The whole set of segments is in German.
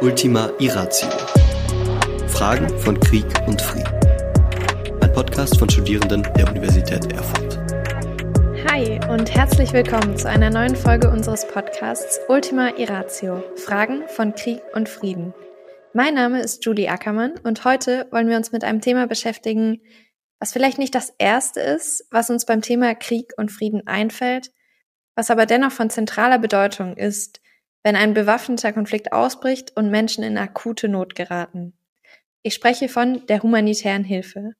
Ultima Irratio. Fragen von Krieg und Frieden. Ein Podcast von Studierenden der Universität Erfurt. Hi und herzlich willkommen zu einer neuen Folge unseres Podcasts Ultima Irratio. Fragen von Krieg und Frieden. Mein Name ist Julie Ackermann und heute wollen wir uns mit einem Thema beschäftigen, was vielleicht nicht das erste ist, was uns beim Thema Krieg und Frieden einfällt, was aber dennoch von zentraler Bedeutung ist, wenn ein bewaffneter Konflikt ausbricht und Menschen in akute Not geraten. Ich spreche von der humanitären Hilfe.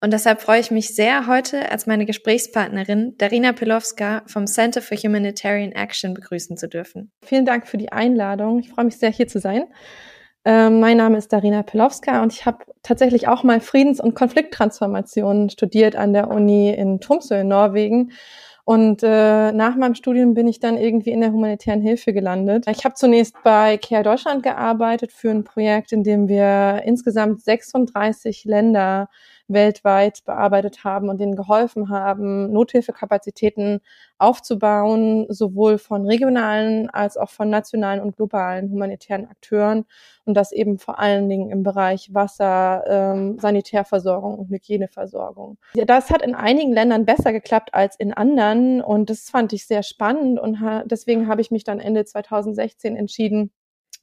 Und deshalb freue ich mich sehr, heute als meine Gesprächspartnerin Darina Pilowska vom Center for Humanitarian Action begrüßen zu dürfen. Vielen Dank für die Einladung. Ich freue mich sehr, hier zu sein. Ähm, mein Name ist Darina Pilowska und ich habe tatsächlich auch mal Friedens- und Konflikttransformationen studiert an der Uni in Tromsø in Norwegen und äh, nach meinem Studium bin ich dann irgendwie in der humanitären Hilfe gelandet. Ich habe zunächst bei Care Deutschland gearbeitet für ein Projekt, in dem wir insgesamt 36 Länder weltweit bearbeitet haben und denen geholfen haben, Nothilfekapazitäten aufzubauen, sowohl von regionalen als auch von nationalen und globalen humanitären Akteuren und das eben vor allen Dingen im Bereich Wasser, ähm, Sanitärversorgung und Hygieneversorgung. Das hat in einigen Ländern besser geklappt als in anderen und das fand ich sehr spannend und ha deswegen habe ich mich dann Ende 2016 entschieden,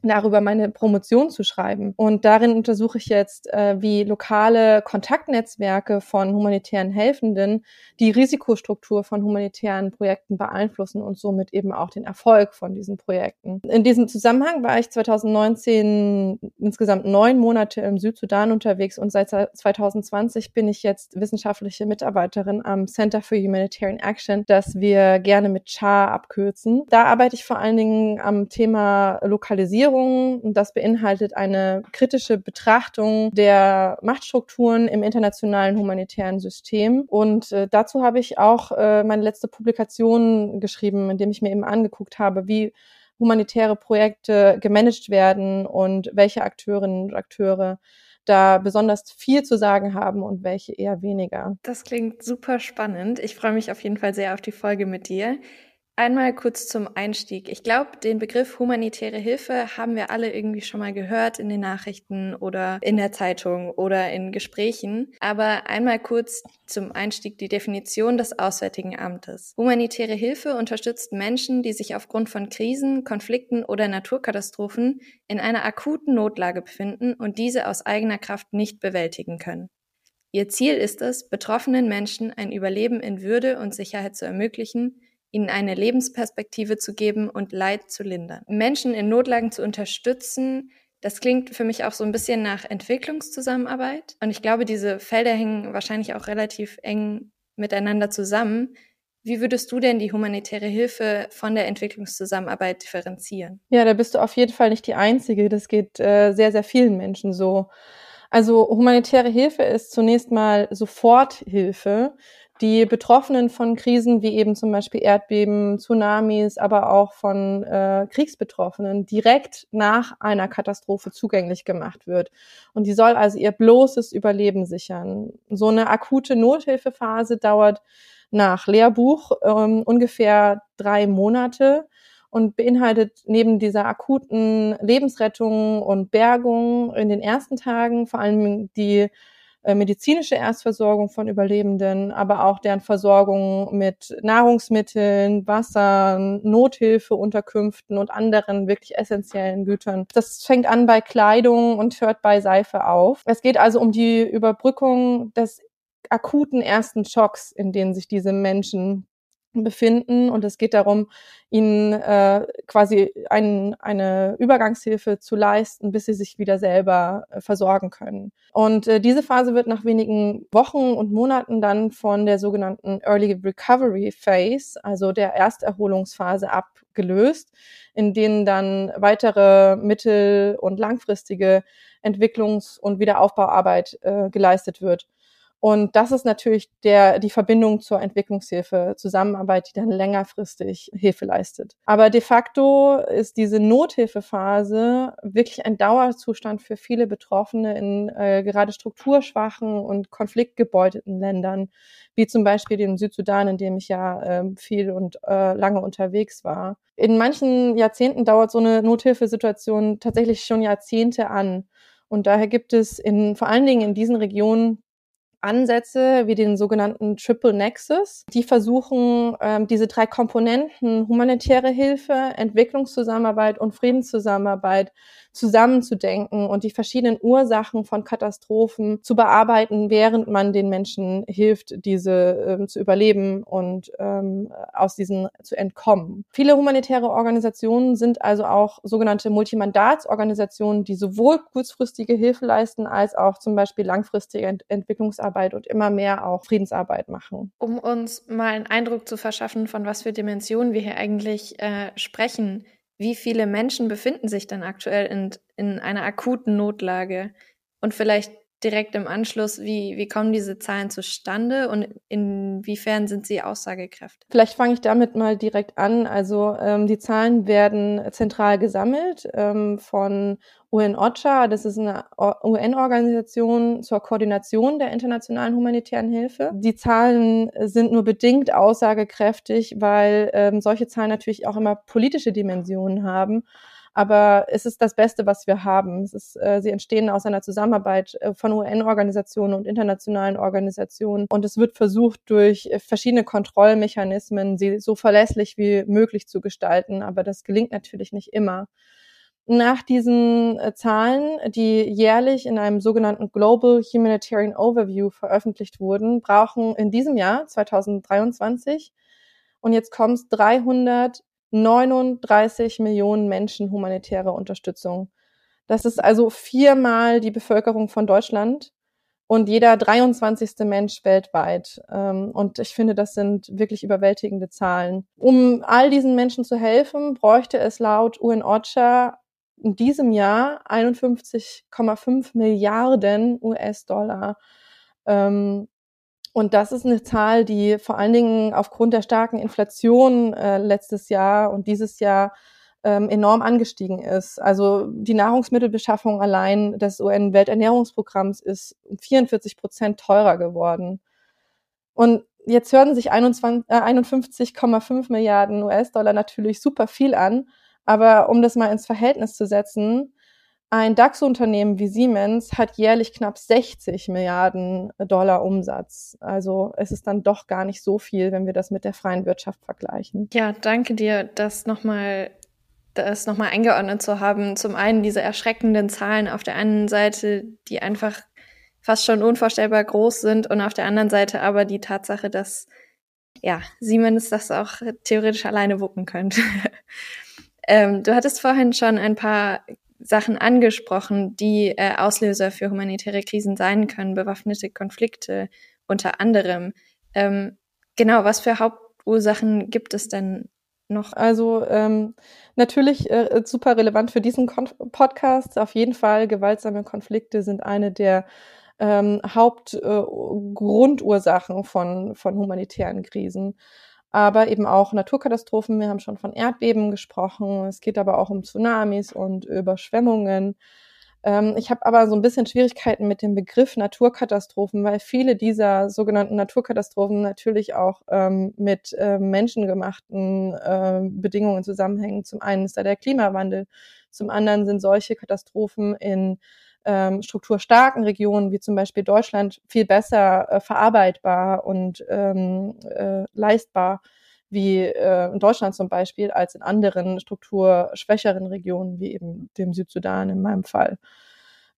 darüber meine Promotion zu schreiben. Und darin untersuche ich jetzt, äh, wie lokale Kontaktnetzwerke von humanitären Helfenden die Risikostruktur von humanitären Projekten beeinflussen und somit eben auch den Erfolg von diesen Projekten. In diesem Zusammenhang war ich 2019 insgesamt neun Monate im Südsudan unterwegs und seit 2020 bin ich jetzt wissenschaftliche Mitarbeiterin am Center for Humanitarian Action, das wir gerne mit CHAR abkürzen. Da arbeite ich vor allen Dingen am Thema Lokalisierung Regierungen. Das beinhaltet eine kritische Betrachtung der Machtstrukturen im internationalen humanitären System. Und äh, dazu habe ich auch äh, meine letzte Publikation geschrieben, in dem ich mir eben angeguckt habe, wie humanitäre Projekte gemanagt werden und welche Akteurinnen und Akteure da besonders viel zu sagen haben und welche eher weniger. Das klingt super spannend. Ich freue mich auf jeden Fall sehr auf die Folge mit dir. Einmal kurz zum Einstieg. Ich glaube, den Begriff humanitäre Hilfe haben wir alle irgendwie schon mal gehört in den Nachrichten oder in der Zeitung oder in Gesprächen. Aber einmal kurz zum Einstieg die Definition des Auswärtigen Amtes. Humanitäre Hilfe unterstützt Menschen, die sich aufgrund von Krisen, Konflikten oder Naturkatastrophen in einer akuten Notlage befinden und diese aus eigener Kraft nicht bewältigen können. Ihr Ziel ist es, betroffenen Menschen ein Überleben in Würde und Sicherheit zu ermöglichen, ihnen eine Lebensperspektive zu geben und Leid zu lindern. Menschen in Notlagen zu unterstützen, das klingt für mich auch so ein bisschen nach Entwicklungszusammenarbeit. Und ich glaube, diese Felder hängen wahrscheinlich auch relativ eng miteinander zusammen. Wie würdest du denn die humanitäre Hilfe von der Entwicklungszusammenarbeit differenzieren? Ja, da bist du auf jeden Fall nicht die Einzige. Das geht äh, sehr, sehr vielen Menschen so. Also humanitäre Hilfe ist zunächst mal Soforthilfe die Betroffenen von Krisen wie eben zum Beispiel Erdbeben, Tsunamis, aber auch von äh, Kriegsbetroffenen direkt nach einer Katastrophe zugänglich gemacht wird. Und die soll also ihr bloßes Überleben sichern. So eine akute Nothilfephase dauert nach Lehrbuch ähm, ungefähr drei Monate und beinhaltet neben dieser akuten Lebensrettung und Bergung in den ersten Tagen vor allem die äh, medizinische Erstversorgung von Überlebenden, aber auch deren Versorgung mit Nahrungsmitteln, Wasser, Nothilfeunterkünften und anderen wirklich essentiellen Gütern. Das fängt an bei Kleidung und hört bei Seife auf. Es geht also um die Überbrückung des akuten ersten Schocks, in denen sich diese Menschen befinden und es geht darum, ihnen äh, quasi ein, eine Übergangshilfe zu leisten, bis sie sich wieder selber äh, versorgen können. Und äh, diese Phase wird nach wenigen Wochen und Monaten dann von der sogenannten Early Recovery Phase, also der Ersterholungsphase abgelöst, in denen dann weitere mittel- und langfristige Entwicklungs- und Wiederaufbauarbeit äh, geleistet wird. Und das ist natürlich der, die Verbindung zur Entwicklungshilfe, Zusammenarbeit, die dann längerfristig Hilfe leistet. Aber de facto ist diese Nothilfephase wirklich ein Dauerzustand für viele Betroffene in äh, gerade strukturschwachen und konfliktgebeuteten Ländern, wie zum Beispiel dem Südsudan, in dem ich ja äh, viel und äh, lange unterwegs war. In manchen Jahrzehnten dauert so eine Nothilfesituation tatsächlich schon Jahrzehnte an. Und daher gibt es in, vor allen Dingen in diesen Regionen Ansätze wie den sogenannten Triple Nexus. Die versuchen, ähm, diese drei Komponenten humanitäre Hilfe, Entwicklungszusammenarbeit und Friedenszusammenarbeit zusammenzudenken und die verschiedenen Ursachen von Katastrophen zu bearbeiten, während man den Menschen hilft, diese ähm, zu überleben und ähm, aus diesen zu entkommen. Viele humanitäre Organisationen sind also auch sogenannte Multimandatsorganisationen, die sowohl kurzfristige Hilfe leisten als auch zum Beispiel langfristige Ent Entwicklungsarbeit und immer mehr auch Friedensarbeit machen. Um uns mal einen Eindruck zu verschaffen, von was für Dimensionen wir hier eigentlich äh, sprechen, wie viele Menschen befinden sich dann aktuell in, in einer akuten Notlage? Und vielleicht direkt im Anschluss, wie, wie kommen diese Zahlen zustande und inwiefern sind sie aussagekräftig? Vielleicht fange ich damit mal direkt an. Also ähm, die Zahlen werden zentral gesammelt ähm, von UN-OCHA, das ist eine UN-Organisation zur Koordination der internationalen humanitären Hilfe. Die Zahlen sind nur bedingt aussagekräftig, weil ähm, solche Zahlen natürlich auch immer politische Dimensionen haben aber es ist das Beste, was wir haben. Es ist, äh, sie entstehen aus einer Zusammenarbeit äh, von UN-Organisationen und internationalen Organisationen und es wird versucht, durch äh, verschiedene Kontrollmechanismen sie so verlässlich wie möglich zu gestalten, aber das gelingt natürlich nicht immer. Nach diesen äh, Zahlen, die jährlich in einem sogenannten Global Humanitarian Overview veröffentlicht wurden, brauchen in diesem Jahr 2023 und jetzt kommt 300 39 Millionen Menschen humanitäre Unterstützung. Das ist also viermal die Bevölkerung von Deutschland und jeder 23. Mensch weltweit. Ähm, und ich finde, das sind wirklich überwältigende Zahlen. Um all diesen Menschen zu helfen, bräuchte es laut UN-OCHA in diesem Jahr 51,5 Milliarden US-Dollar. Ähm, und das ist eine Zahl, die vor allen Dingen aufgrund der starken Inflation äh, letztes Jahr und dieses Jahr ähm, enorm angestiegen ist. Also die Nahrungsmittelbeschaffung allein des UN-Welternährungsprogramms ist 44 Prozent teurer geworden. Und jetzt hören sich 51,5 äh, Milliarden US-Dollar natürlich super viel an, aber um das mal ins Verhältnis zu setzen, ein DAX-Unternehmen wie Siemens hat jährlich knapp 60 Milliarden Dollar Umsatz. Also es ist dann doch gar nicht so viel, wenn wir das mit der freien Wirtschaft vergleichen. Ja, danke dir, das nochmal das nochmal eingeordnet zu haben. Zum einen diese erschreckenden Zahlen auf der einen Seite, die einfach fast schon unvorstellbar groß sind und auf der anderen Seite aber die Tatsache, dass ja, Siemens das auch theoretisch alleine wuppen könnte. ähm, du hattest vorhin schon ein paar Sachen angesprochen, die äh, Auslöser für humanitäre Krisen sein können, bewaffnete Konflikte unter anderem. Ähm, genau, was für Hauptursachen gibt es denn noch? Also ähm, natürlich äh, super relevant für diesen Kon Podcast. Auf jeden Fall gewaltsame Konflikte sind eine der ähm, Hauptgrundursachen äh, von, von humanitären Krisen aber eben auch Naturkatastrophen. Wir haben schon von Erdbeben gesprochen. Es geht aber auch um Tsunamis und Überschwemmungen. Ähm, ich habe aber so ein bisschen Schwierigkeiten mit dem Begriff Naturkatastrophen, weil viele dieser sogenannten Naturkatastrophen natürlich auch ähm, mit äh, menschengemachten äh, Bedingungen zusammenhängen. Zum einen ist da der Klimawandel, zum anderen sind solche Katastrophen in ähm, strukturstarken Regionen wie zum Beispiel Deutschland viel besser äh, verarbeitbar und ähm, äh, leistbar wie äh, in Deutschland zum Beispiel als in anderen strukturschwächeren Regionen wie eben dem Südsudan in meinem Fall.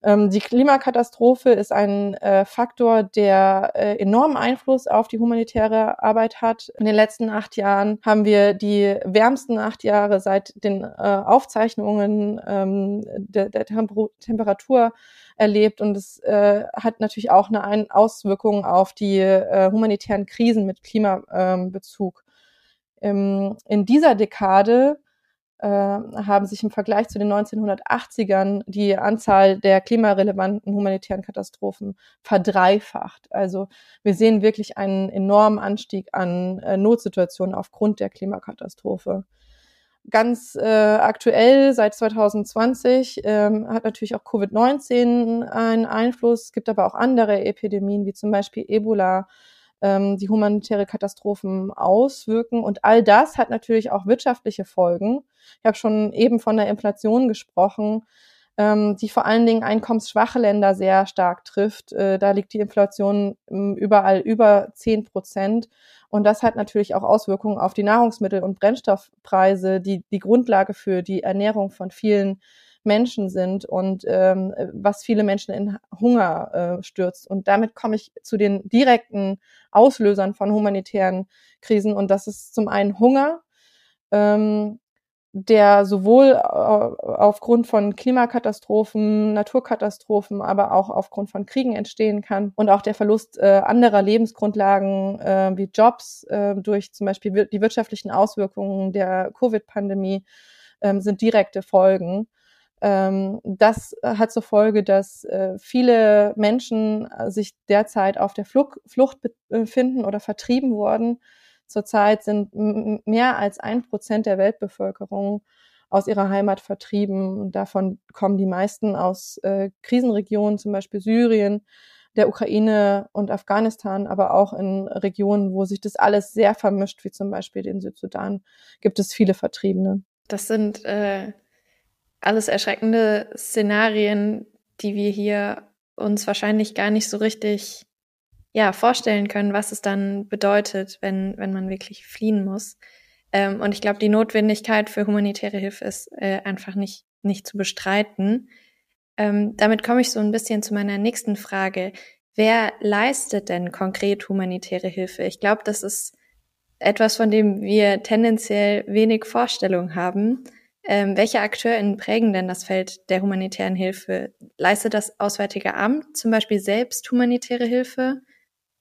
Ähm, die Klimakatastrophe ist ein äh, Faktor, der äh, enormen Einfluss auf die humanitäre Arbeit hat. In den letzten acht Jahren haben wir die wärmsten acht Jahre seit den äh, Aufzeichnungen ähm, der, der Temper Temperatur erlebt und es äh, hat natürlich auch eine Ein Auswirkung auf die äh, humanitären Krisen mit Klimabezug. Ähm, in dieser Dekade haben sich im Vergleich zu den 1980ern die Anzahl der klimarelevanten humanitären Katastrophen verdreifacht. Also wir sehen wirklich einen enormen Anstieg an äh, Notsituationen aufgrund der Klimakatastrophe. Ganz äh, aktuell seit 2020 ähm, hat natürlich auch Covid-19 einen Einfluss. Es gibt aber auch andere Epidemien, wie zum Beispiel Ebola, ähm, die humanitäre Katastrophen auswirken. Und all das hat natürlich auch wirtschaftliche Folgen. Ich habe schon eben von der Inflation gesprochen, ähm, die vor allen Dingen einkommensschwache Länder sehr stark trifft. Äh, da liegt die Inflation ähm, überall über zehn Prozent. Und das hat natürlich auch Auswirkungen auf die Nahrungsmittel- und Brennstoffpreise, die die Grundlage für die Ernährung von vielen Menschen sind und ähm, was viele Menschen in Hunger äh, stürzt. Und damit komme ich zu den direkten Auslösern von humanitären Krisen. Und das ist zum einen Hunger, ähm, der sowohl aufgrund von Klimakatastrophen, Naturkatastrophen, aber auch aufgrund von Kriegen entstehen kann und auch der Verlust äh, anderer Lebensgrundlagen äh, wie Jobs äh, durch zum Beispiel die wirtschaftlichen Auswirkungen der Covid-Pandemie ähm, sind direkte Folgen. Ähm, das hat zur Folge, dass äh, viele Menschen äh, sich derzeit auf der Flucht, befinden oder vertrieben wurden Zurzeit sind mehr als ein Prozent der Weltbevölkerung aus ihrer Heimat vertrieben. Davon kommen die meisten aus äh, Krisenregionen, zum Beispiel Syrien, der Ukraine und Afghanistan, aber auch in Regionen, wo sich das alles sehr vermischt, wie zum Beispiel den Südsudan, gibt es viele Vertriebene. Das sind äh, alles erschreckende Szenarien, die wir hier uns wahrscheinlich gar nicht so richtig ja, vorstellen können, was es dann bedeutet, wenn, wenn man wirklich fliehen muss. Ähm, und ich glaube, die Notwendigkeit für humanitäre Hilfe ist äh, einfach nicht, nicht zu bestreiten. Ähm, damit komme ich so ein bisschen zu meiner nächsten Frage. Wer leistet denn konkret humanitäre Hilfe? Ich glaube, das ist etwas, von dem wir tendenziell wenig Vorstellung haben. Ähm, welche AkteurInnen prägen denn das Feld der humanitären Hilfe? Leistet das Auswärtige Amt zum Beispiel selbst humanitäre Hilfe?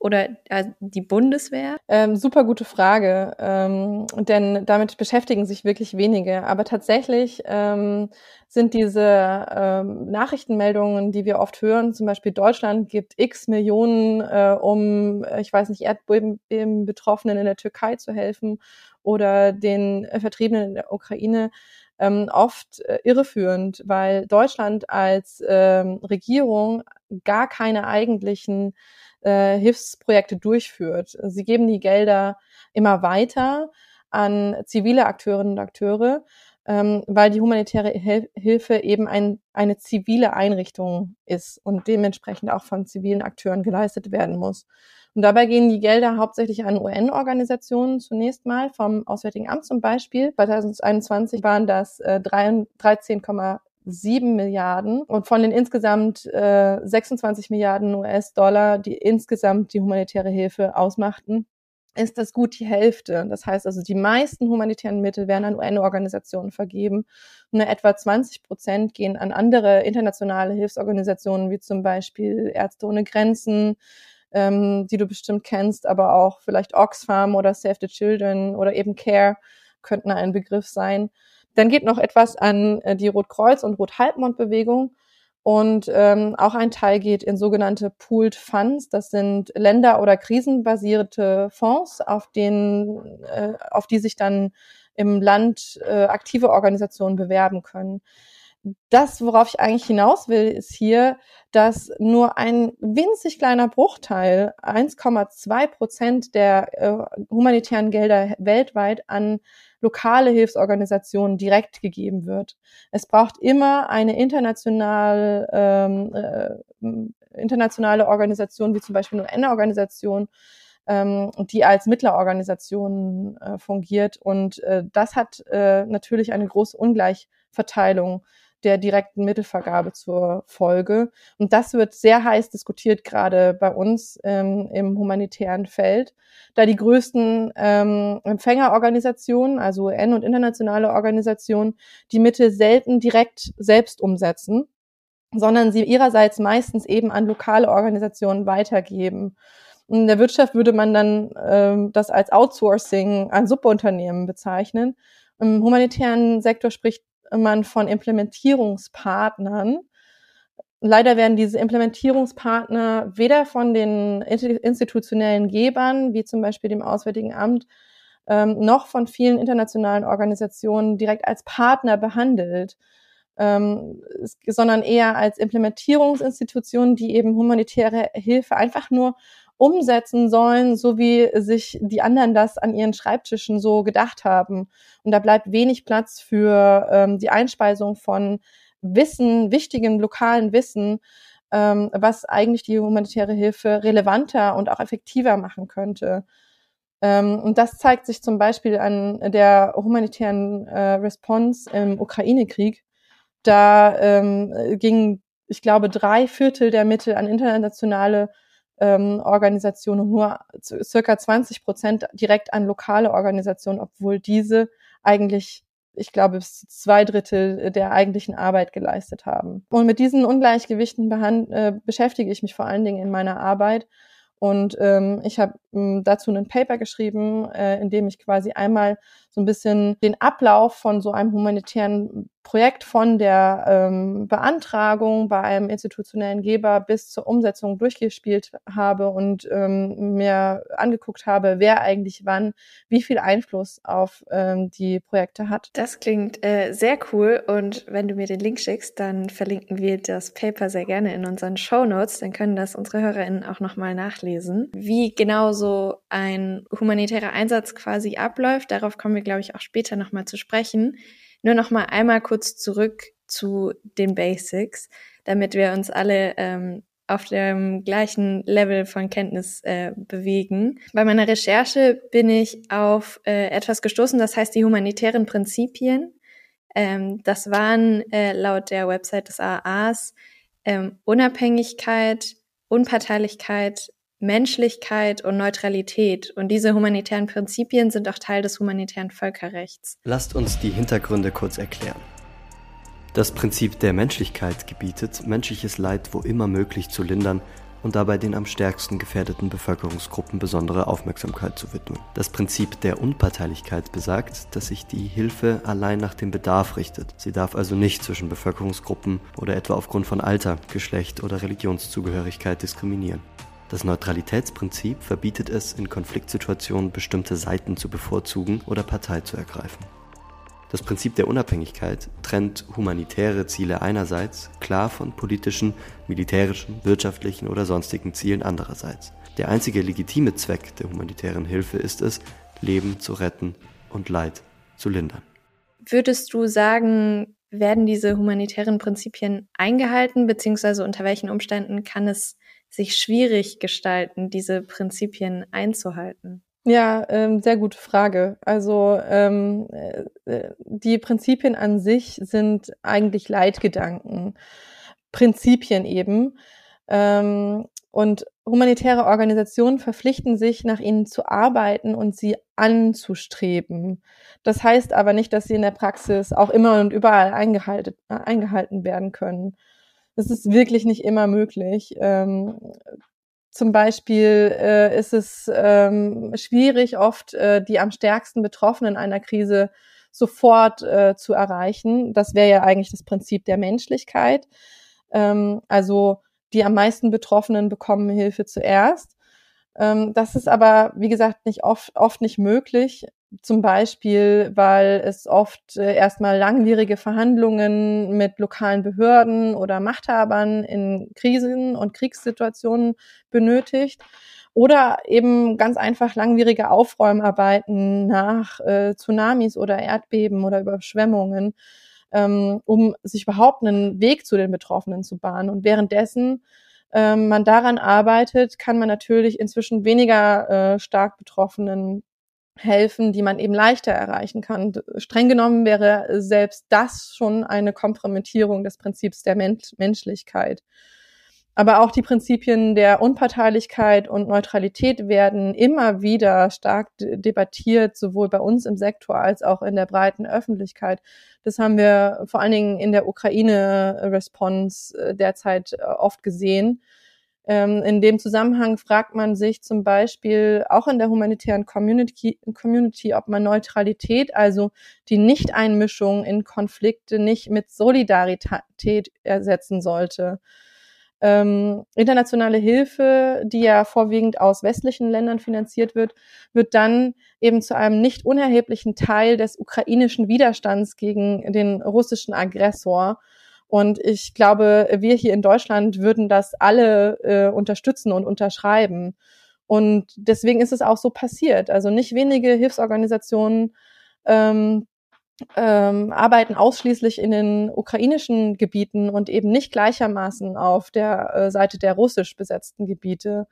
oder äh, die Bundeswehr? Ähm, super gute Frage, ähm, denn damit beschäftigen sich wirklich wenige. Aber tatsächlich ähm, sind diese ähm, Nachrichtenmeldungen, die wir oft hören, zum Beispiel Deutschland gibt x Millionen, äh, um, ich weiß nicht, Erdbeben Betroffenen in der Türkei zu helfen oder den äh, Vertriebenen in der Ukraine ähm, oft äh, irreführend, weil Deutschland als ähm, Regierung gar keine eigentlichen äh, Hilfsprojekte durchführt. Sie geben die Gelder immer weiter an zivile Akteurinnen und Akteure, ähm, weil die humanitäre Hel Hilfe eben ein, eine zivile Einrichtung ist und dementsprechend auch von zivilen Akteuren geleistet werden muss. Und dabei gehen die Gelder hauptsächlich an UN-Organisationen zunächst mal, vom Auswärtigen Amt zum Beispiel. 2021 waren das äh, 13, 7 Milliarden und von den insgesamt äh, 26 Milliarden US-Dollar, die insgesamt die humanitäre Hilfe ausmachten, ist das gut die Hälfte. Das heißt also, die meisten humanitären Mittel werden an UN-Organisationen vergeben. Nur etwa 20 Prozent gehen an andere internationale Hilfsorganisationen, wie zum Beispiel Ärzte ohne Grenzen, ähm, die du bestimmt kennst, aber auch vielleicht Oxfam oder Save the Children oder eben CARE könnten ein Begriff sein. Dann geht noch etwas an äh, die Rotkreuz- und Rothalbmond-Bewegung. Und ähm, auch ein Teil geht in sogenannte Pooled Funds. Das sind Länder- oder krisenbasierte Fonds, auf, denen, äh, auf die sich dann im Land äh, aktive Organisationen bewerben können. Das, worauf ich eigentlich hinaus will, ist hier, dass nur ein winzig kleiner Bruchteil, 1,2 Prozent der äh, humanitären Gelder weltweit an lokale Hilfsorganisationen direkt gegeben wird. Es braucht immer eine international, ähm, äh, internationale Organisation, wie zum Beispiel eine UN-Organisation, ähm, die als Mittlerorganisation äh, fungiert. Und äh, das hat äh, natürlich eine große Ungleichverteilung der direkten Mittelvergabe zur Folge. Und das wird sehr heiß diskutiert, gerade bei uns ähm, im humanitären Feld, da die größten ähm, Empfängerorganisationen, also UN und internationale Organisationen, die Mittel selten direkt selbst umsetzen, sondern sie ihrerseits meistens eben an lokale Organisationen weitergeben. In der Wirtschaft würde man dann ähm, das als Outsourcing an Subunternehmen bezeichnen. Im humanitären Sektor spricht man von Implementierungspartnern. Leider werden diese Implementierungspartner weder von den institutionellen Gebern, wie zum Beispiel dem Auswärtigen Amt, ähm, noch von vielen internationalen Organisationen direkt als Partner behandelt, ähm, sondern eher als Implementierungsinstitutionen, die eben humanitäre Hilfe einfach nur umsetzen sollen, so wie sich die anderen das an ihren Schreibtischen so gedacht haben. Und da bleibt wenig Platz für ähm, die Einspeisung von Wissen, wichtigem lokalen Wissen, ähm, was eigentlich die humanitäre Hilfe relevanter und auch effektiver machen könnte. Ähm, und das zeigt sich zum Beispiel an der humanitären äh, Response im Ukraine-Krieg. Da ähm, gingen, ich glaube, drei Viertel der Mittel an internationale ähm, Organisationen und nur circa 20 Prozent direkt an lokale Organisationen, obwohl diese eigentlich ich glaube, bis zwei Drittel der eigentlichen Arbeit geleistet haben. Und mit diesen Ungleichgewichten äh, beschäftige ich mich vor allen Dingen in meiner Arbeit und ähm, ich habe ähm, dazu ein Paper geschrieben, äh, in dem ich quasi einmal so ein bisschen den Ablauf von so einem humanitären Projekt von der ähm, Beantragung bei einem institutionellen Geber bis zur Umsetzung durchgespielt habe und ähm, mir angeguckt habe, wer eigentlich wann wie viel Einfluss auf ähm, die Projekte hat. Das klingt äh, sehr cool und wenn du mir den Link schickst, dann verlinken wir das Paper sehr gerne in unseren Show Notes, dann können das unsere HörerInnen auch nochmal nachlesen. Wie genau so ein humanitärer Einsatz quasi abläuft, darauf kommen wir, glaube ich, auch später nochmal zu sprechen. Nur noch mal einmal kurz zurück zu den Basics, damit wir uns alle ähm, auf dem gleichen Level von Kenntnis äh, bewegen. Bei meiner Recherche bin ich auf äh, etwas gestoßen, das heißt die humanitären Prinzipien. Ähm, das waren äh, laut der Website des AAs ähm, Unabhängigkeit, Unparteilichkeit, Menschlichkeit und Neutralität. Und diese humanitären Prinzipien sind auch Teil des humanitären Völkerrechts. Lasst uns die Hintergründe kurz erklären. Das Prinzip der Menschlichkeit gebietet, menschliches Leid wo immer möglich zu lindern und dabei den am stärksten gefährdeten Bevölkerungsgruppen besondere Aufmerksamkeit zu widmen. Das Prinzip der Unparteilichkeit besagt, dass sich die Hilfe allein nach dem Bedarf richtet. Sie darf also nicht zwischen Bevölkerungsgruppen oder etwa aufgrund von Alter, Geschlecht oder Religionszugehörigkeit diskriminieren. Das Neutralitätsprinzip verbietet es, in Konfliktsituationen bestimmte Seiten zu bevorzugen oder Partei zu ergreifen. Das Prinzip der Unabhängigkeit trennt humanitäre Ziele einerseits klar von politischen, militärischen, wirtschaftlichen oder sonstigen Zielen andererseits. Der einzige legitime Zweck der humanitären Hilfe ist es, Leben zu retten und Leid zu lindern. Würdest du sagen, werden diese humanitären Prinzipien eingehalten, beziehungsweise unter welchen Umständen kann es sich schwierig gestalten, diese Prinzipien einzuhalten? Ja, ähm, sehr gute Frage. Also ähm, äh, die Prinzipien an sich sind eigentlich Leitgedanken, Prinzipien eben. Ähm, und humanitäre Organisationen verpflichten sich, nach ihnen zu arbeiten und sie anzustreben. Das heißt aber nicht, dass sie in der Praxis auch immer und überall eingehalten, äh, eingehalten werden können. Das ist wirklich nicht immer möglich. Ähm, zum Beispiel äh, ist es ähm, schwierig, oft äh, die am stärksten Betroffenen einer Krise sofort äh, zu erreichen. Das wäre ja eigentlich das Prinzip der Menschlichkeit. Ähm, also die am meisten Betroffenen bekommen Hilfe zuerst. Ähm, das ist aber, wie gesagt, nicht oft, oft nicht möglich. Zum Beispiel, weil es oft äh, erstmal langwierige Verhandlungen mit lokalen Behörden oder Machthabern in Krisen und Kriegssituationen benötigt. Oder eben ganz einfach langwierige Aufräumarbeiten nach äh, Tsunamis oder Erdbeben oder Überschwemmungen, ähm, um sich überhaupt einen Weg zu den Betroffenen zu bahnen. Und währenddessen ähm, man daran arbeitet, kann man natürlich inzwischen weniger äh, stark Betroffenen helfen, die man eben leichter erreichen kann. Streng genommen wäre selbst das schon eine Kompromittierung des Prinzips der Mensch Menschlichkeit. Aber auch die Prinzipien der Unparteilichkeit und Neutralität werden immer wieder stark debattiert, sowohl bei uns im Sektor als auch in der breiten Öffentlichkeit. Das haben wir vor allen Dingen in der Ukraine-Response äh, derzeit äh, oft gesehen. Ähm, in dem Zusammenhang fragt man sich zum Beispiel auch in der humanitären Community, Community, ob man Neutralität, also die Nichteinmischung in Konflikte, nicht mit Solidarität ersetzen sollte. Ähm, internationale Hilfe, die ja vorwiegend aus westlichen Ländern finanziert wird, wird dann eben zu einem nicht unerheblichen Teil des ukrainischen Widerstands gegen den russischen Aggressor und ich glaube, wir hier in Deutschland würden das alle äh, unterstützen und unterschreiben. Und deswegen ist es auch so passiert. Also nicht wenige Hilfsorganisationen ähm, ähm, arbeiten ausschließlich in den ukrainischen Gebieten und eben nicht gleichermaßen auf der äh, Seite der russisch besetzten Gebiete.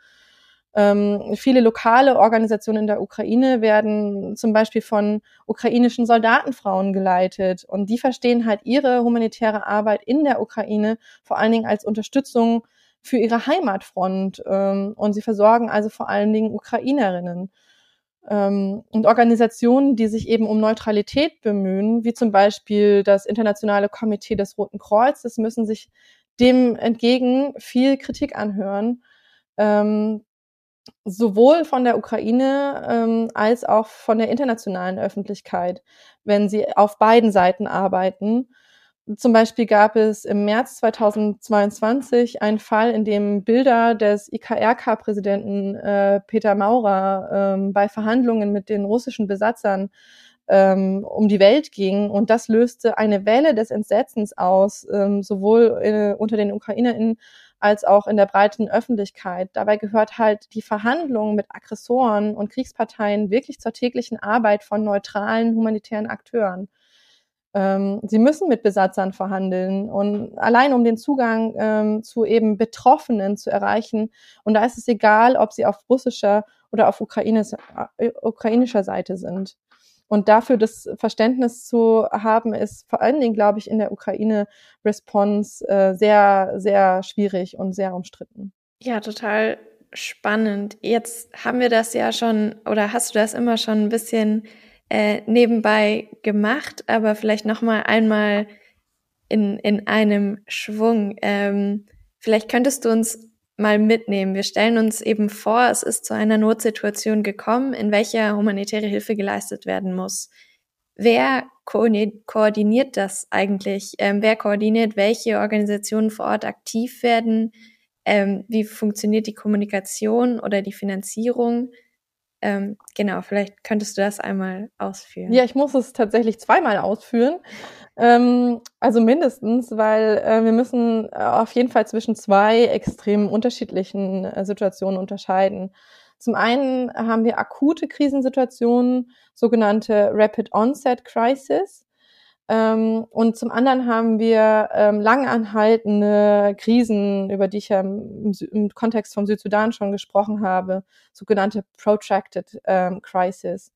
Ähm, viele lokale Organisationen in der Ukraine werden zum Beispiel von ukrainischen Soldatenfrauen geleitet und die verstehen halt ihre humanitäre Arbeit in der Ukraine vor allen Dingen als Unterstützung für ihre Heimatfront ähm, und sie versorgen also vor allen Dingen Ukrainerinnen. Ähm, und Organisationen, die sich eben um Neutralität bemühen, wie zum Beispiel das Internationale Komitee des Roten Kreuzes, müssen sich dem entgegen viel Kritik anhören. Ähm, sowohl von der Ukraine ähm, als auch von der internationalen Öffentlichkeit, wenn sie auf beiden Seiten arbeiten. Zum Beispiel gab es im März 2022 einen Fall, in dem Bilder des IKRK-Präsidenten äh, Peter Maurer ähm, bei Verhandlungen mit den russischen Besatzern ähm, um die Welt gingen. Und das löste eine Welle des Entsetzens aus, ähm, sowohl äh, unter den UkrainerInnen als auch in der breiten Öffentlichkeit. Dabei gehört halt die Verhandlung mit Aggressoren und Kriegsparteien wirklich zur täglichen Arbeit von neutralen humanitären Akteuren. Ähm, sie müssen mit Besatzern verhandeln und allein um den Zugang ähm, zu eben Betroffenen zu erreichen. Und da ist es egal, ob sie auf russischer oder auf äh, ukrainischer Seite sind. Und dafür das Verständnis zu haben, ist vor allen Dingen, glaube ich, in der Ukraine-Response äh, sehr, sehr schwierig und sehr umstritten. Ja, total spannend. Jetzt haben wir das ja schon, oder hast du das immer schon ein bisschen äh, nebenbei gemacht, aber vielleicht noch mal einmal in, in einem Schwung. Ähm, vielleicht könntest du uns mal mitnehmen. Wir stellen uns eben vor, es ist zu einer Notsituation gekommen, in welcher humanitäre Hilfe geleistet werden muss. Wer koordiniert das eigentlich? Ähm, wer koordiniert, welche Organisationen vor Ort aktiv werden? Ähm, wie funktioniert die Kommunikation oder die Finanzierung? Ähm, genau, vielleicht könntest du das einmal ausführen. Ja, ich muss es tatsächlich zweimal ausführen. Ähm, also mindestens, weil äh, wir müssen äh, auf jeden Fall zwischen zwei extrem unterschiedlichen äh, Situationen unterscheiden. Zum einen haben wir akute Krisensituationen, sogenannte Rapid Onset Crisis. Ähm, und zum anderen haben wir ähm, langanhaltende Krisen, über die ich ja im, im, Kontext vom Südsudan schon gesprochen habe, sogenannte Protracted ähm, Crisis.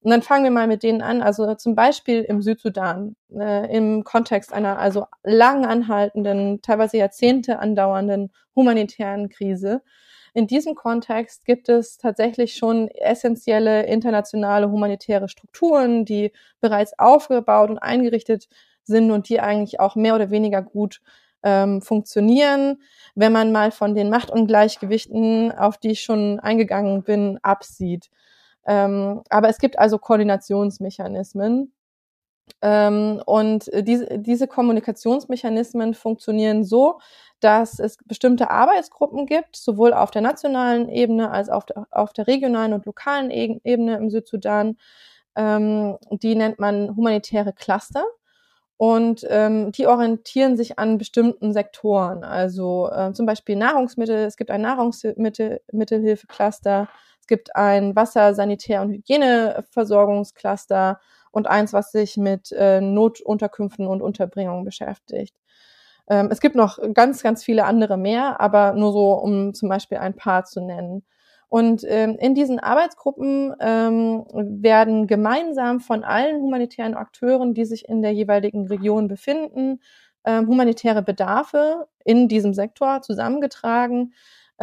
Und dann fangen wir mal mit denen an. Also zum Beispiel im Südsudan, äh, im Kontext einer also lang anhaltenden, teilweise Jahrzehnte andauernden humanitären Krise. In diesem Kontext gibt es tatsächlich schon essentielle internationale humanitäre Strukturen, die bereits aufgebaut und eingerichtet sind und die eigentlich auch mehr oder weniger gut ähm, funktionieren, wenn man mal von den Machtungleichgewichten, auf die ich schon eingegangen bin, absieht. Ähm, aber es gibt also Koordinationsmechanismen. Ähm, und diese, diese Kommunikationsmechanismen funktionieren so, dass es bestimmte Arbeitsgruppen gibt, sowohl auf der nationalen Ebene als auch auf der, auf der regionalen und lokalen e-, Ebene im Südsudan. Ähm, die nennt man humanitäre Cluster. Und ähm, die orientieren sich an bestimmten Sektoren, also äh, zum Beispiel Nahrungsmittel. Es gibt ein Nahrungsmittelhilfe-Cluster, es gibt ein Wasser-, Sanitär- und Hygieneversorgungscluster und eins, was sich mit äh, Notunterkünften und Unterbringung beschäftigt. Ähm, es gibt noch ganz, ganz viele andere mehr, aber nur so, um zum Beispiel ein paar zu nennen. Und ähm, in diesen Arbeitsgruppen ähm, werden gemeinsam von allen humanitären Akteuren, die sich in der jeweiligen Region befinden, ähm, humanitäre Bedarfe in diesem Sektor zusammengetragen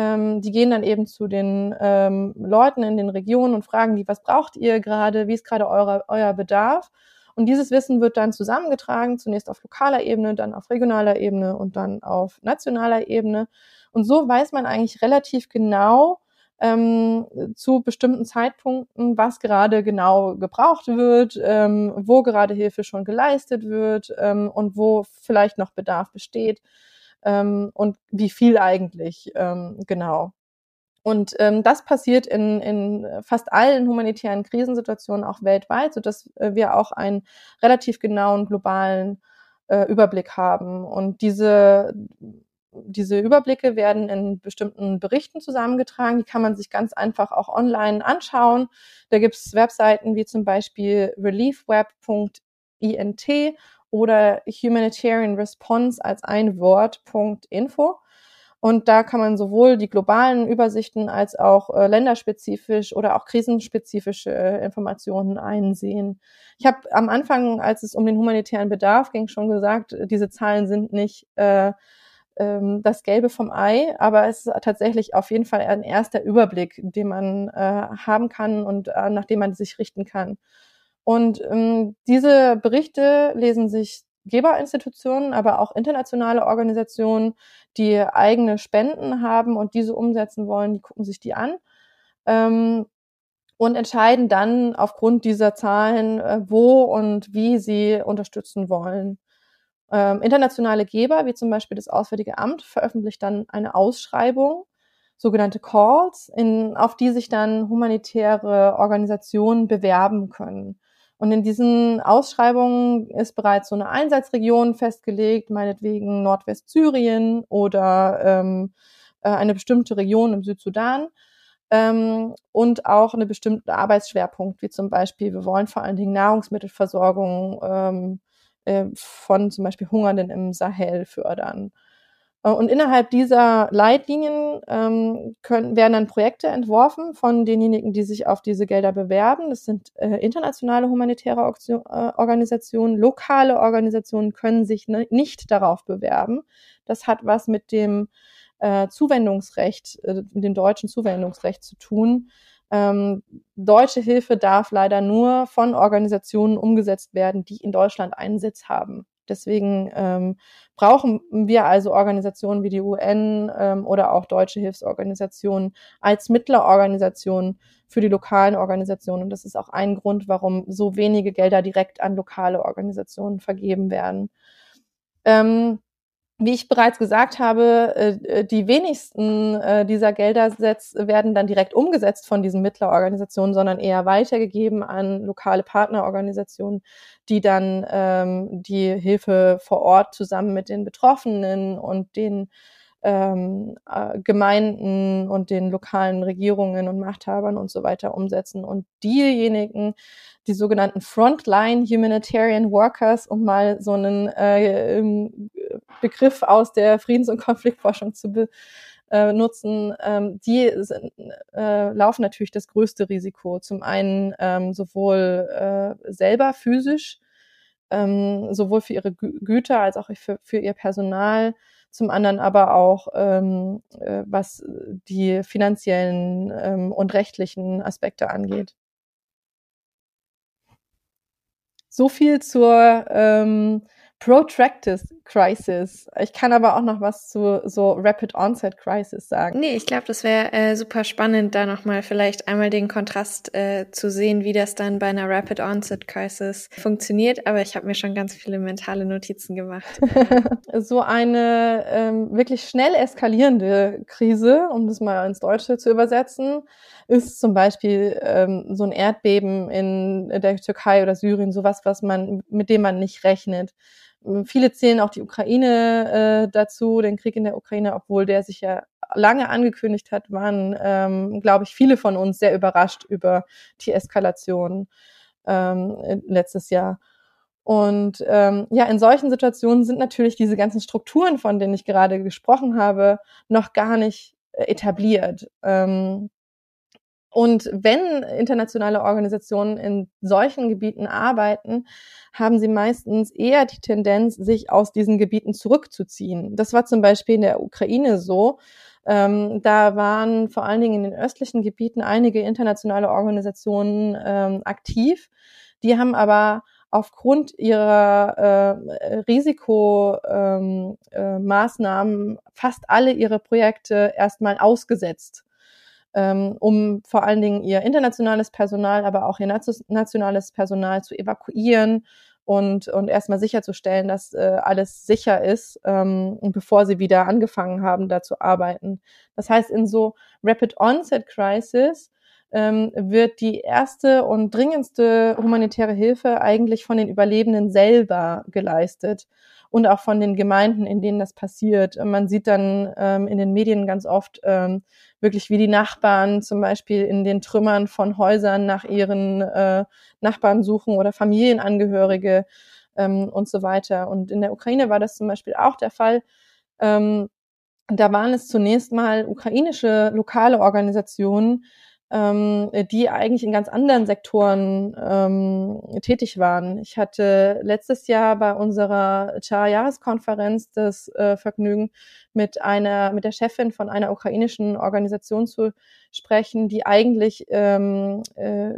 ähm, die gehen dann eben zu den ähm, Leuten in den Regionen und fragen die, was braucht ihr gerade, wie ist gerade euer, Bedarf? Und dieses Wissen wird dann zusammengetragen, zunächst auf lokaler Ebene, dann auf regionaler Ebene und dann auf nationaler Ebene. Und so weiß man eigentlich relativ genau, ähm, zu bestimmten Zeitpunkten, was gerade genau gebraucht wird, ähm, wo gerade Hilfe schon geleistet wird ähm, und wo vielleicht noch Bedarf besteht ähm, und wie viel eigentlich ähm, genau. Und ähm, das passiert in, in fast allen humanitären Krisensituationen auch weltweit, sodass äh, wir auch einen relativ genauen globalen äh, Überblick haben. Und diese diese Überblicke werden in bestimmten Berichten zusammengetragen. Die kann man sich ganz einfach auch online anschauen. Da gibt es Webseiten wie zum Beispiel reliefweb.int oder Humanitarian Response als ein Wort.info. Und da kann man sowohl die globalen Übersichten als auch äh, länderspezifisch oder auch krisenspezifische äh, Informationen einsehen. Ich habe am Anfang, als es um den humanitären Bedarf ging, schon gesagt, diese Zahlen sind nicht äh, ähm, das Gelbe vom Ei, aber es ist tatsächlich auf jeden Fall ein erster Überblick, den man äh, haben kann und äh, nach dem man sich richten kann. Und ähm, diese Berichte lesen sich Geberinstitutionen, aber auch internationale Organisationen, die eigene Spenden haben und diese umsetzen wollen, die gucken sich die an ähm, und entscheiden dann aufgrund dieser Zahlen, äh, wo und wie sie unterstützen wollen. Ähm, internationale Geber, wie zum Beispiel das Auswärtige Amt, veröffentlicht dann eine Ausschreibung, sogenannte Calls, in, auf die sich dann humanitäre Organisationen bewerben können. Und in diesen Ausschreibungen ist bereits so eine Einsatzregion festgelegt, meinetwegen Nordwestsyrien oder ähm, äh, eine bestimmte Region im Südsudan ähm, und auch eine bestimmte Arbeitsschwerpunkt, wie zum Beispiel, wir wollen vor allen Dingen Nahrungsmittelversorgung ähm, äh, von zum Beispiel Hungernden im Sahel fördern. Äh, und innerhalb dieser Leitlinien ähm, können, werden dann Projekte entworfen von denjenigen, die sich auf diese Gelder bewerben. Das sind äh, internationale humanitäre Auktion, äh, Organisationen. Lokale Organisationen können sich ne, nicht darauf bewerben. Das hat was mit dem äh, Zuwendungsrecht, äh, mit dem deutschen Zuwendungsrecht zu tun. Ähm, deutsche Hilfe darf leider nur von Organisationen umgesetzt werden, die in Deutschland einen Sitz haben. Deswegen ähm, brauchen wir also Organisationen wie die UN ähm, oder auch deutsche Hilfsorganisationen als Mittlerorganisationen für die lokalen Organisationen. Und das ist auch ein Grund, warum so wenige Gelder direkt an lokale Organisationen vergeben werden. Ähm, wie ich bereits gesagt habe, äh, äh, die wenigsten äh, dieser Gelder werden dann direkt umgesetzt von diesen Mittlerorganisationen, sondern eher weitergegeben an lokale Partnerorganisationen, die dann ähm, die Hilfe vor Ort zusammen mit den Betroffenen und den ähm, Gemeinden und den lokalen Regierungen und Machthabern und so weiter umsetzen. Und diejenigen, die sogenannten Frontline Humanitarian Workers, um mal so einen äh, Begriff aus der Friedens- und Konfliktforschung zu benutzen, äh, ähm, die sind, äh, laufen natürlich das größte Risiko. Zum einen ähm, sowohl äh, selber physisch, ähm, sowohl für ihre Gü Güter als auch für, für ihr Personal, zum anderen aber auch ähm, äh, was die finanziellen ähm, und rechtlichen Aspekte angeht. So viel zur ähm, Protracted Crisis. Ich kann aber auch noch was zu so Rapid Onset Crisis sagen. Nee, ich glaube, das wäre äh, super spannend, da nochmal vielleicht einmal den Kontrast äh, zu sehen, wie das dann bei einer Rapid Onset Crisis funktioniert. Aber ich habe mir schon ganz viele mentale Notizen gemacht. so eine ähm, wirklich schnell eskalierende Krise, um das mal ins Deutsche zu übersetzen, ist zum Beispiel ähm, so ein Erdbeben in der Türkei oder Syrien, sowas, was man, mit dem man nicht rechnet. Viele zählen auch die Ukraine äh, dazu, den Krieg in der Ukraine, obwohl der sich ja lange angekündigt hat, waren, ähm, glaube ich, viele von uns sehr überrascht über die Eskalation ähm, letztes Jahr. Und ähm, ja, in solchen Situationen sind natürlich diese ganzen Strukturen, von denen ich gerade gesprochen habe, noch gar nicht äh, etabliert. Ähm, und wenn internationale Organisationen in solchen Gebieten arbeiten, haben sie meistens eher die Tendenz, sich aus diesen Gebieten zurückzuziehen. Das war zum Beispiel in der Ukraine so. Ähm, da waren vor allen Dingen in den östlichen Gebieten einige internationale Organisationen ähm, aktiv. Die haben aber aufgrund ihrer äh, Risikomaßnahmen ähm, äh, fast alle ihre Projekte erstmal ausgesetzt, ähm, um vor allen Dingen ihr internationales Personal, aber auch ihr nationales Personal zu evakuieren und, und erstmal sicherzustellen, dass äh, alles sicher ist, ähm, bevor sie wieder angefangen haben, da zu arbeiten. Das heißt, in so Rapid Onset Crisis ähm, wird die erste und dringendste humanitäre Hilfe eigentlich von den Überlebenden selber geleistet und auch von den Gemeinden, in denen das passiert. Man sieht dann ähm, in den Medien ganz oft ähm, wirklich, wie die Nachbarn zum Beispiel in den Trümmern von Häusern nach ihren äh, Nachbarn suchen oder Familienangehörige ähm, und so weiter. Und in der Ukraine war das zum Beispiel auch der Fall. Ähm, da waren es zunächst mal ukrainische lokale Organisationen, ähm, die eigentlich in ganz anderen Sektoren ähm, tätig waren. Ich hatte letztes Jahr bei unserer Char-Jahreskonferenz das äh, Vergnügen, mit einer, mit der Chefin von einer ukrainischen Organisation zu sprechen, die eigentlich ähm, äh,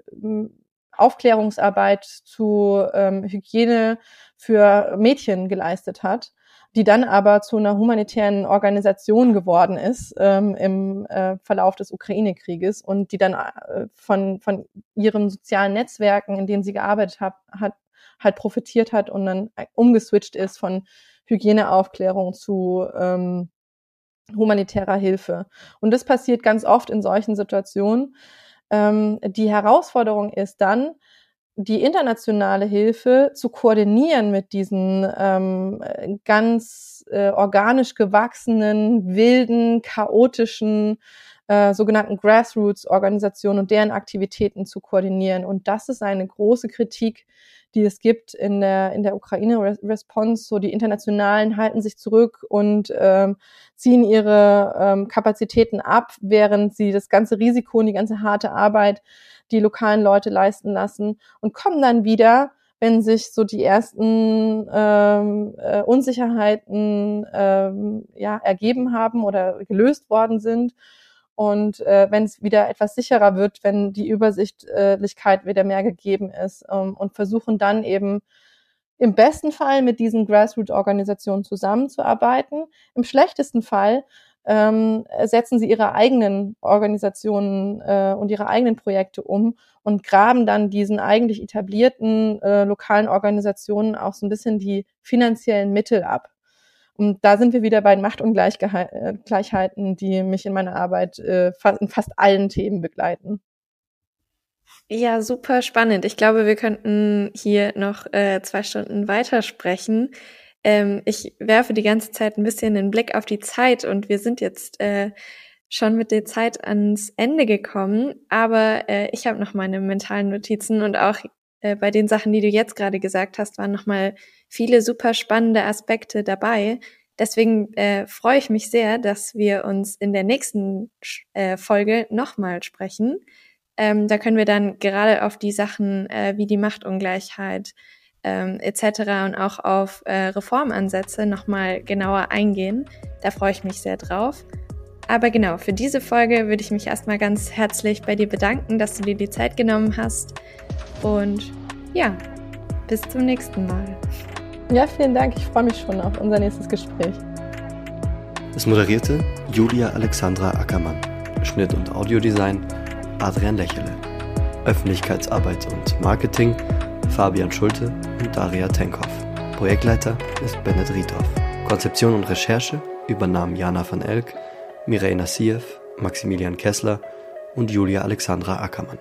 Aufklärungsarbeit zu ähm, Hygiene für Mädchen geleistet hat die dann aber zu einer humanitären Organisation geworden ist ähm, im äh, Verlauf des Ukraine-Krieges und die dann äh, von, von ihren sozialen Netzwerken, in denen sie gearbeitet hat, hat, halt profitiert hat und dann umgeswitcht ist von Hygieneaufklärung zu ähm, humanitärer Hilfe. Und das passiert ganz oft in solchen Situationen. Ähm, die Herausforderung ist dann, die internationale Hilfe zu koordinieren mit diesen ähm, ganz äh, organisch gewachsenen, wilden, chaotischen äh, sogenannten Grassroots-Organisationen und deren Aktivitäten zu koordinieren. Und das ist eine große Kritik, die es gibt in der, in der Ukraine-Response. So die Internationalen halten sich zurück und ähm, ziehen ihre ähm, Kapazitäten ab, während sie das ganze Risiko und die ganze harte Arbeit die lokalen Leute leisten lassen und kommen dann wieder, wenn sich so die ersten ähm, äh, Unsicherheiten ähm, ja, ergeben haben oder gelöst worden sind. Und äh, wenn es wieder etwas sicherer wird, wenn die Übersichtlichkeit wieder mehr gegeben ist ähm, und versuchen dann eben im besten Fall mit diesen Grassroot-Organisationen zusammenzuarbeiten. Im schlechtesten Fall ähm, setzen sie ihre eigenen Organisationen äh, und ihre eigenen Projekte um und graben dann diesen eigentlich etablierten äh, lokalen Organisationen auch so ein bisschen die finanziellen Mittel ab. Und da sind wir wieder bei den Machtungleichheiten, die mich in meiner Arbeit äh, in fast allen Themen begleiten. Ja, super spannend. Ich glaube, wir könnten hier noch äh, zwei Stunden weitersprechen. Ähm, ich werfe die ganze Zeit ein bisschen den Blick auf die Zeit und wir sind jetzt äh, schon mit der Zeit ans Ende gekommen. Aber äh, ich habe noch meine mentalen Notizen und auch äh, bei den Sachen, die du jetzt gerade gesagt hast, waren noch mal viele super spannende Aspekte dabei. Deswegen äh, freue ich mich sehr, dass wir uns in der nächsten äh, Folge nochmal sprechen. Ähm, da können wir dann gerade auf die Sachen äh, wie die Machtungleichheit, ähm, etc. und auch auf äh, Reformansätze nochmal genauer eingehen. Da freue ich mich sehr drauf. Aber genau, für diese Folge würde ich mich erstmal ganz herzlich bei dir bedanken, dass du dir die Zeit genommen hast. Und ja, bis zum nächsten Mal. Ja, vielen Dank. Ich freue mich schon auf unser nächstes Gespräch. Es moderierte Julia Alexandra Ackermann. Schnitt und Audiodesign Adrian Lächele. Öffentlichkeitsarbeit und Marketing Fabian Schulte und Daria Tenkhoff. Projektleiter ist Bennett Riedhoff. Konzeption und Recherche übernahmen Jana van Elk, Mireille Nassiev, Maximilian Kessler und Julia Alexandra Ackermann.